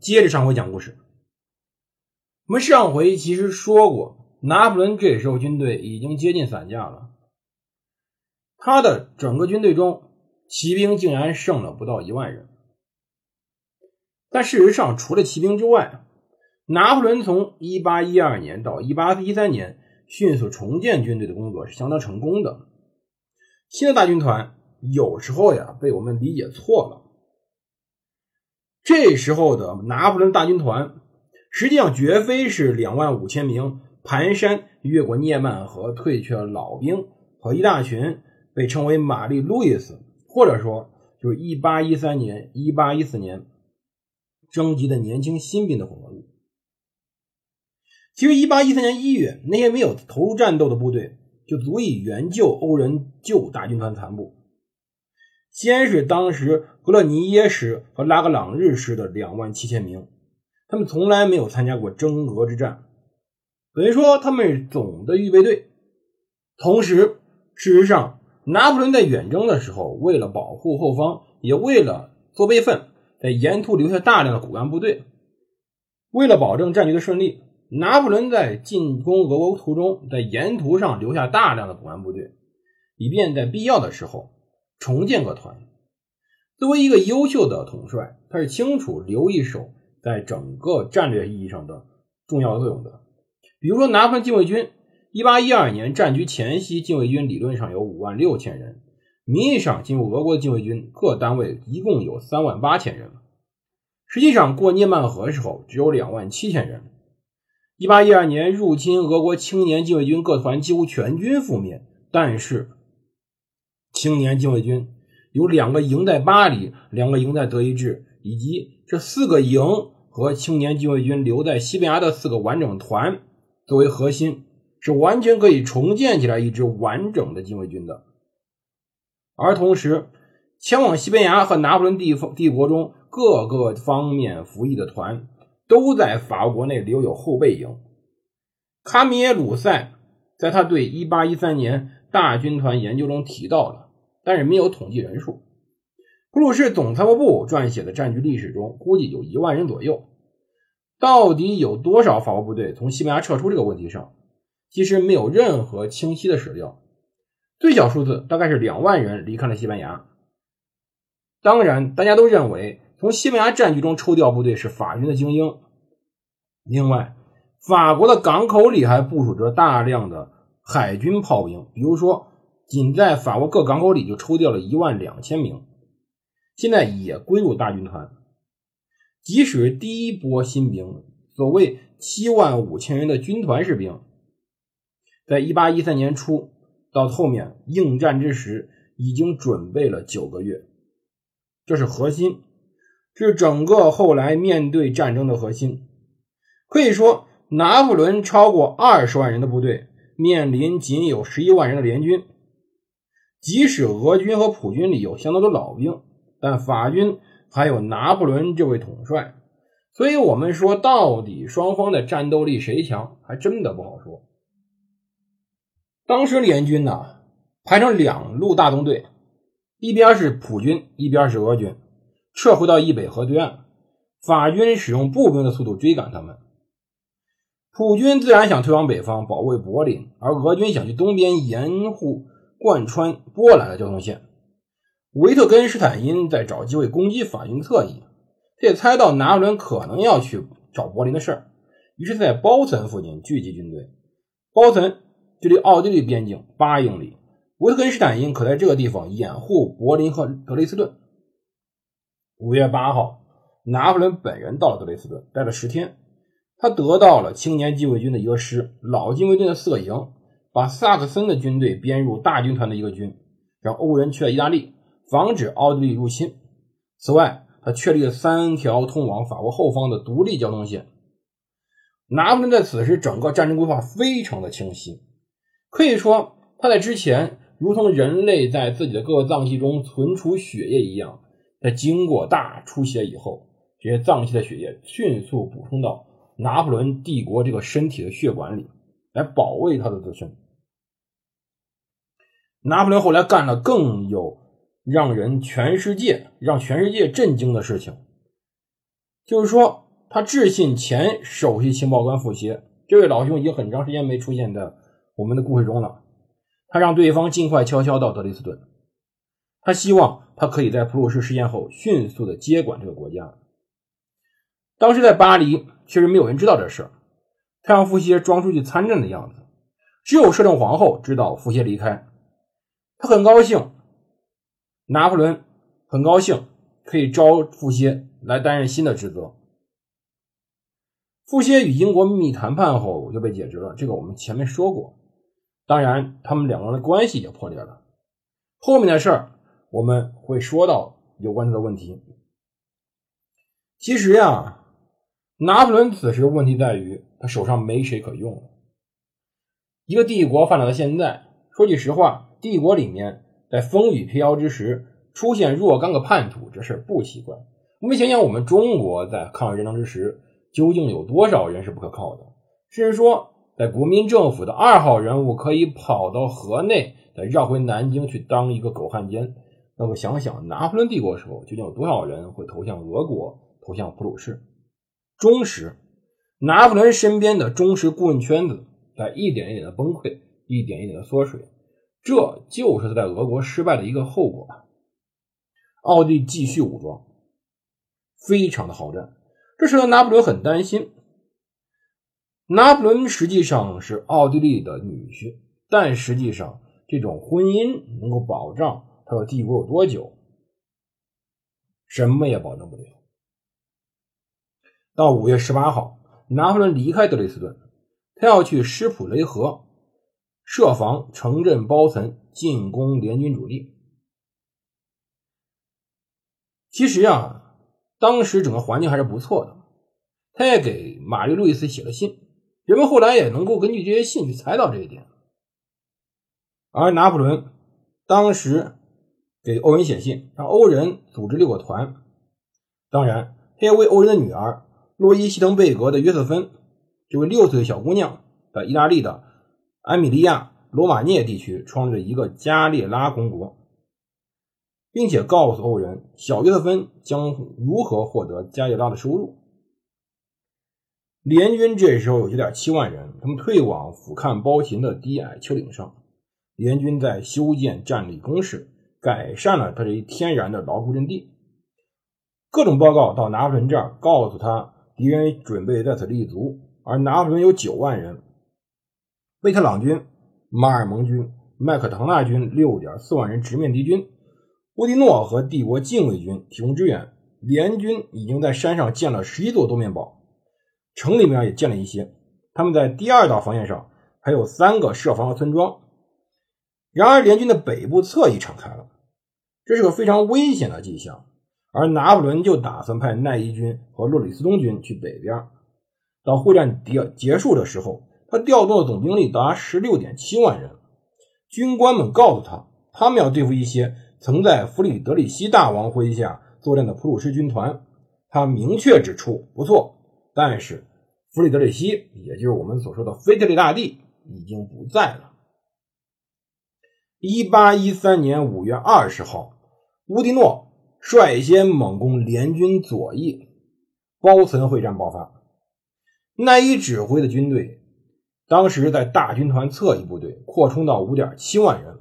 接着上回讲故事。我们上回其实说过，拿破仑这时候军队已经接近散架了，他的整个军队中。骑兵竟然剩了不到一万人，但事实上，除了骑兵之外，拿破仑从一八一二年到一八一三年迅速重建军队的工作是相当成功的。新的大军团有时候呀被我们理解错了，这时候的拿破仑大军团实际上绝非是两万五千名蹒跚越过涅曼河退却的老兵和一大群被称为玛丽路易斯。或者说，就是一八一三年、一八一四年征集的年轻新兵的混合物。其实，一八一三年一月，那些没有投入战斗的部队就足以援救欧人旧大军团残部。先是当时格勒尼耶师和拉格朗日师的两万七千名，他们从来没有参加过征俄之战，等于说他们是总的预备队。同时，事实上。拿破仑在远征的时候，为了保护后方，也为了做备份，在沿途留下大量的骨干部队。为了保证战局的顺利，拿破仑在进攻俄国途中，在沿途上留下大量的骨干部队，以便在必要的时候重建个团。作为一个优秀的统帅，他是清楚留一手在整个战略意义上的重要作用的。比如说，拿破仑禁卫军。一八一二年战局前夕，禁卫军理论上有五万六千人，名义上进入俄国的禁卫军各单位一共有三万八千人，实际上过涅曼河时候只有两万七千人。一八一二年入侵俄国青年禁卫军各团几乎全军覆灭，但是青年禁卫军有两个营在巴黎，两个营在德意志，以及这四个营和青年禁卫军留在西班牙的四个完整团作为核心。是完全可以重建起来一支完整的禁卫军的，而同时，前往西班牙和拿破仑帝帝国中各个方面服役的团，都在法国内留有后备营。卡米耶鲁塞在他对1813年大军团研究中提到了，但是没有统计人数。普鲁士总参谋部撰写的战局历史中，估计有一万人左右。到底有多少法国部队从西班牙撤出？这个问题上。其实没有任何清晰的史料，最小数字大概是两万人离开了西班牙。当然，大家都认为从西班牙战局中抽调部队是法军的精英。另外，法国的港口里还部署着大量的海军炮兵，比如说，仅在法国各港口里就抽调了一万两千名，现在也归入大军团。即使第一波新兵，所谓七万五千人的军团士兵。在一八一三年初到后面应战之时，已经准备了九个月，这是核心，是整个后来面对战争的核心。可以说，拿破仑超过二十万人的部队面临仅有十一万人的联军。即使俄军和普军里有相当多老兵，但法军还有拿破仑这位统帅，所以我们说到底双方的战斗力谁强，还真的不好说。当时联军呢排成两路大纵队，一边是普军，一边是俄军，撤回到易北河对岸。法军使用步兵的速度追赶他们。普军自然想退往北方保卫柏林，而俄军想去东边掩护贯穿波兰的交通线。维特根施坦因在找机会攻击法军侧翼，他也猜到拿破仑可能要去找柏林的事儿，于是，在包岑附近聚集军队。包岑。距离奥地利边境八英里，维特根施坦因可在这个地方掩护柏林和德累斯顿。五月八号，拿破仑本人到了德累斯顿，待了十天。他得到了青年禁卫军的一个师，老禁卫军的四个营，把萨克森的军队编入大军团的一个军，让欧人去了意大利，防止奥地利入侵。此外，他确立了三条通往法国后方的独立交通线。拿破仑在此时整个战争规划非常的清晰，可以说他在之前如同人类在自己的各个脏器中存储血液一样，在经过大出血以后，这些脏器的血液迅速补充到拿破仑帝国这个身体的血管里，来保卫他的自身。拿破仑后来干了更有让人全世界让全世界震惊的事情，就是说。他致信前首席情报官傅歇，这位老兄已经很长时间没出现在我们的故事中了。他让对方尽快悄悄到德累斯顿，他希望他可以在普鲁士事件后迅速的接管这个国家。当时在巴黎，确实没有人知道这事他让傅歇装出去参战的样子，只有摄政皇后知道傅歇离开。他很高兴，拿破仑很高兴可以招傅歇来担任新的职责。傅歇与英国秘密谈判后就被解职了，这个我们前面说过。当然，他们两个人的关系也破裂了。后面的事儿我们会说到有关他的问题。其实呀，拿破仑此时问题在于他手上没谁可用了。一个帝国发展到现在，说句实话，帝国里面在风雨飘摇之时出现若干个叛徒，这事不奇怪。我们想想，我们中国在抗日战争之时。究竟有多少人是不可靠的？甚至说，在国民政府的二号人物可以跑到河内，再绕回南京去当一个狗汉奸。那么想想拿破仑帝国时候，究竟有多少人会投向俄国、投向普鲁士？忠实，拿破仑身边的忠实顾问圈子在一点一点的崩溃，一点一点的缩水。这就是他在俄国失败的一个后果。奥地利继续武装，非常的好战。这使得拿破仑很担心。拿破仑实际上是奥地利的女婿，但实际上这种婚姻能够保障他的帝国有多久？什么也保证不了。到五月十八号，拿破仑离开德累斯顿，他要去施普雷河，设防城镇包层进攻联军主力。其实呀。当时整个环境还是不错的，他也给玛丽路易斯写了信，人们后来也能够根据这些信去猜到这一点。而拿破仑当时给欧仁写信，让欧仁组织六个团，当然他也为欧仁的女儿洛伊希滕贝格的约瑟芬这位六岁的小姑娘，在意大利的埃米利亚罗马涅地区创立了一个加列拉公国。并且告诉欧人，小约瑟芬将如何获得加列拉的收入。联军这时候有九点七万人，他们退往俯瞰包秦的低矮丘陵上。联军在修建战力工事，改善了他这一天然的牢固阵地。各种报告到拿破仑这儿，告诉他敌人准备在此立足，而拿破仑有九万人，贝特朗军、马尔蒙军、麦克唐纳军六点四万人直面敌军。乌迪诺和帝国禁卫军提供支援，联军已经在山上建了十一座多面堡，城里面也建了一些。他们在第二道防线上还有三个设防的村庄。然而，联军的北部侧翼敞开了，这是个非常危险的迹象。而拿破仑就打算派奈伊军和洛里斯东军去北边。到会战结结束的时候，他调动的总兵力达十六点七万人。军官们告诉他，他们要对付一些。曾在弗里德里希大王麾下作战的普鲁士军团，他明确指出：不错，但是弗里德里希，也就是我们所说的腓特烈大帝，已经不在了。一八一三年五月二十号，乌迪诺率先猛攻联军左翼，包岑会战爆发。奈伊指挥的军队，当时在大军团侧翼部队扩充到五点七万人。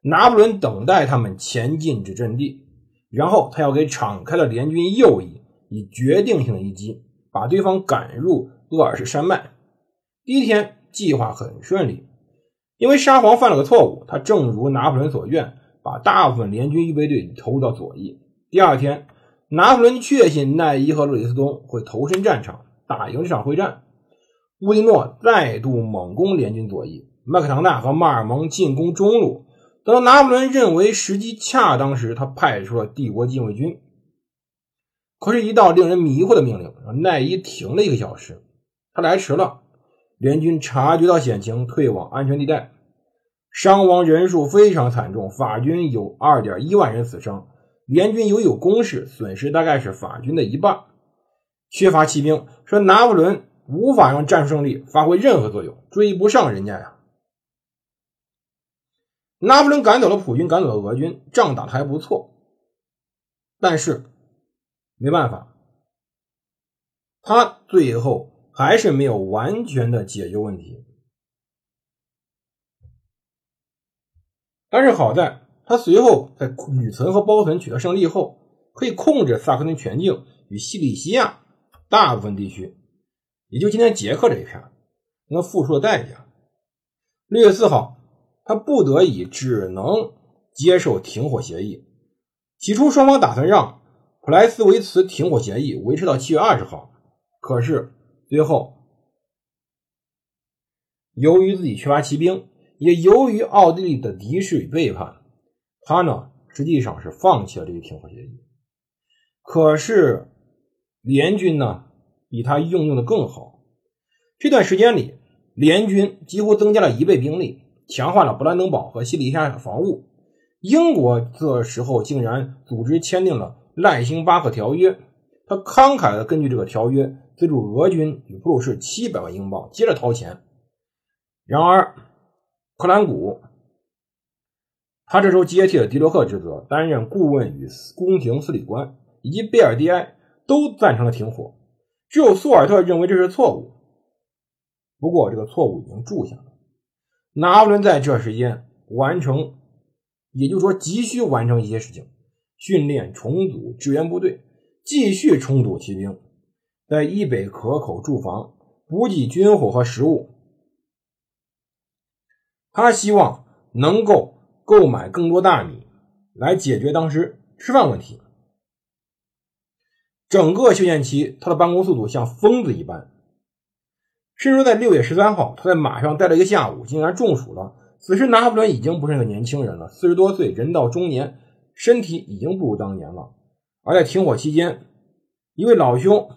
拿破仑等待他们前进至阵地，然后他要给敞开的联军右翼以决定性的一击，把对方赶入厄尔士山脉。第一天计划很顺利，因为沙皇犯了个错误，他正如拿破仑所愿，把大部分联军预备队投入到左翼。第二天，拿破仑确信奈伊和路易斯东会投身战场，打赢这场会战。乌迪诺再度猛攻联军左翼，麦克唐纳和马尔蒙进攻中路。当拿破仑认为时机恰当时，他派出了帝国禁卫军。可是，一道令人迷惑的命令让奈伊停了一个小时。他来迟了。联军察觉到险情，退往安全地带，伤亡人数非常惨重。法军有二点一万人死伤，联军犹有攻势，损失大概是法军的一半。缺乏骑兵，说拿破仑无法让战术胜利发挥任何作用，追不上人家呀。拿破仑赶走了普军，赶走了俄军，仗打的还不错，但是没办法，他最后。还是没有完全的解决问题，但是好在他随后在吕岑和包屯取得胜利后，可以控制萨克森全境与西里西亚大部分地区，也就今天捷克这一片，那付出了代价。六月四号，他不得已只能接受停火协议。起初双方打算让普莱斯维茨停火协议维持到七月二十号，可是。最后，由于自己缺乏骑兵，也由于奥地利的敌视与背叛，他呢实际上是放弃了这个停火协议。可是联军呢比他应用的更好。这段时间里，联军几乎增加了一倍兵力，强化了布兰登堡和西里亚防务。英国这时候竟然组织签订了赖辛巴赫条约，他慷慨的根据这个条约。资助俄军与普鲁士七百万英镑，接着掏钱。然而，克兰古他这时候接替了迪洛克职责，担任顾问与宫廷司礼官，以及贝尔蒂埃都赞成了停火，只有苏尔特认为这是错误。不过，这个错误已经铸下了。拿破仑在这时间完成，也就是说，急需完成一些事情：训练、重组、支援部队，继续重组骑兵。在伊北河口驻防，补给军火和食物。他希望能够购买更多大米，来解决当时吃饭问题。整个休战期，他的办公速度像疯子一般。甚至在六月十三号，他在马上待了一个下午，竟然中暑了。此时，拿破仑已经不是个年轻人了，四十多岁，人到中年，身体已经不如当年了。而在停火期间，一位老兄。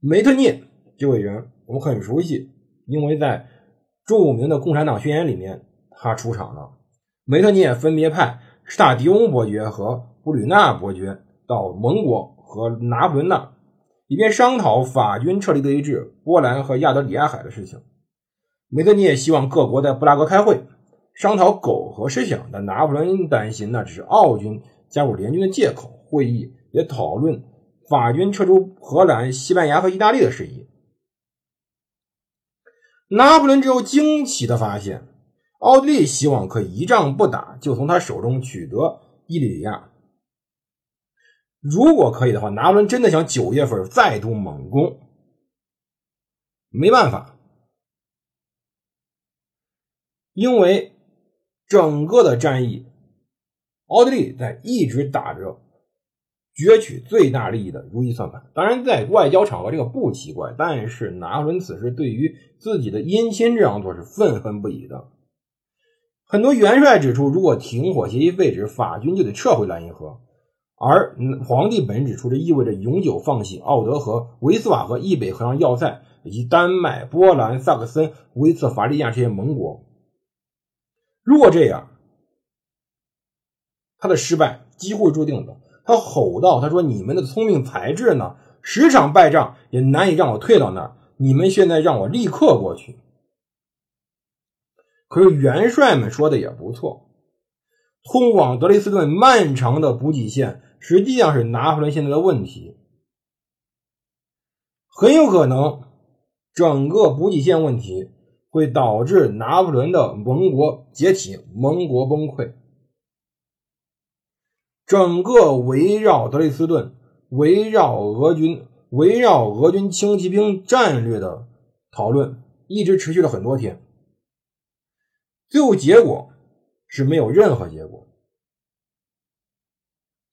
梅特涅这位人我们很熟悉，因为在著名的《共产党宣言》里面他出场了。梅特涅分别派施塔迪翁伯爵和布吕纳伯爵到盟国和拿破仑那，以便商讨法军撤离德意志、波兰和亚得里亚海的事情。梅德尼也希望各国在布拉格开会，商讨苟合思想，但拿破仑担心那只是奥军加入联军的借口。会议也讨论。法军撤出荷兰、西班牙和意大利的事宜，拿破仑之后惊奇的发现，奥地利希望可以一仗不打就从他手中取得伊利里亚。如果可以的话，拿破仑真的想九月份再度猛攻。没办法，因为整个的战役，奥地利在一直打着。攫取最大利益的如意算盘，当然在外交场合这个不奇怪，但是拿破仑此时对于自己的姻亲这样做是愤恨不已的。很多元帅指出，如果停火协议废止，法军就得撤回莱茵河，而皇帝本指出，这意味着永久放弃奥德河、维斯瓦河、易北河上要塞以及丹麦、波兰、萨克森、威斯法利亚这些盟国。如果这样，他的失败几乎是注定的。他吼道：“他说，你们的聪明才智呢？十场败仗也难以让我退到那儿。你们现在让我立刻过去。可是元帅们说的也不错，通往德累斯顿漫长的补给线实际上是拿破仑现在的问题。很有可能，整个补给线问题会导致拿破仑的盟国解体，盟国崩溃。”整个围绕德累斯顿、围绕俄军、围绕俄军轻骑兵战略的讨论，一直持续了很多天。最后结果是没有任何结果。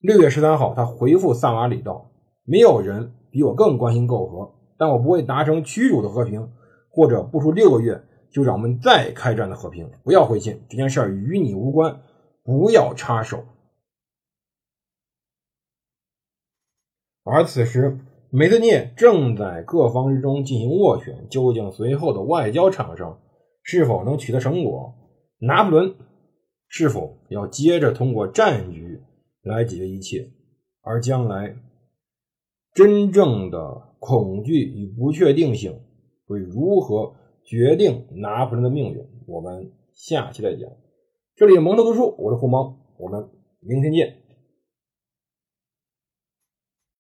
六月十三号，他回复萨马里道：“没有人比我更关心媾和，但我不会达成屈辱的和平，或者不出六个月就让我们再开战的和平。不要灰心，这件事与你无关，不要插手。”而此时，梅特涅正在各方之中进行斡旋，究竟随后的外交场上是否能取得成果？拿破仑是否要接着通过战局来解决一切？而将来真正的恐惧与不确定性会如何决定拿破仑的命运？我们下期再讲。这里蒙特读书，我是胡蒙，我们明天见。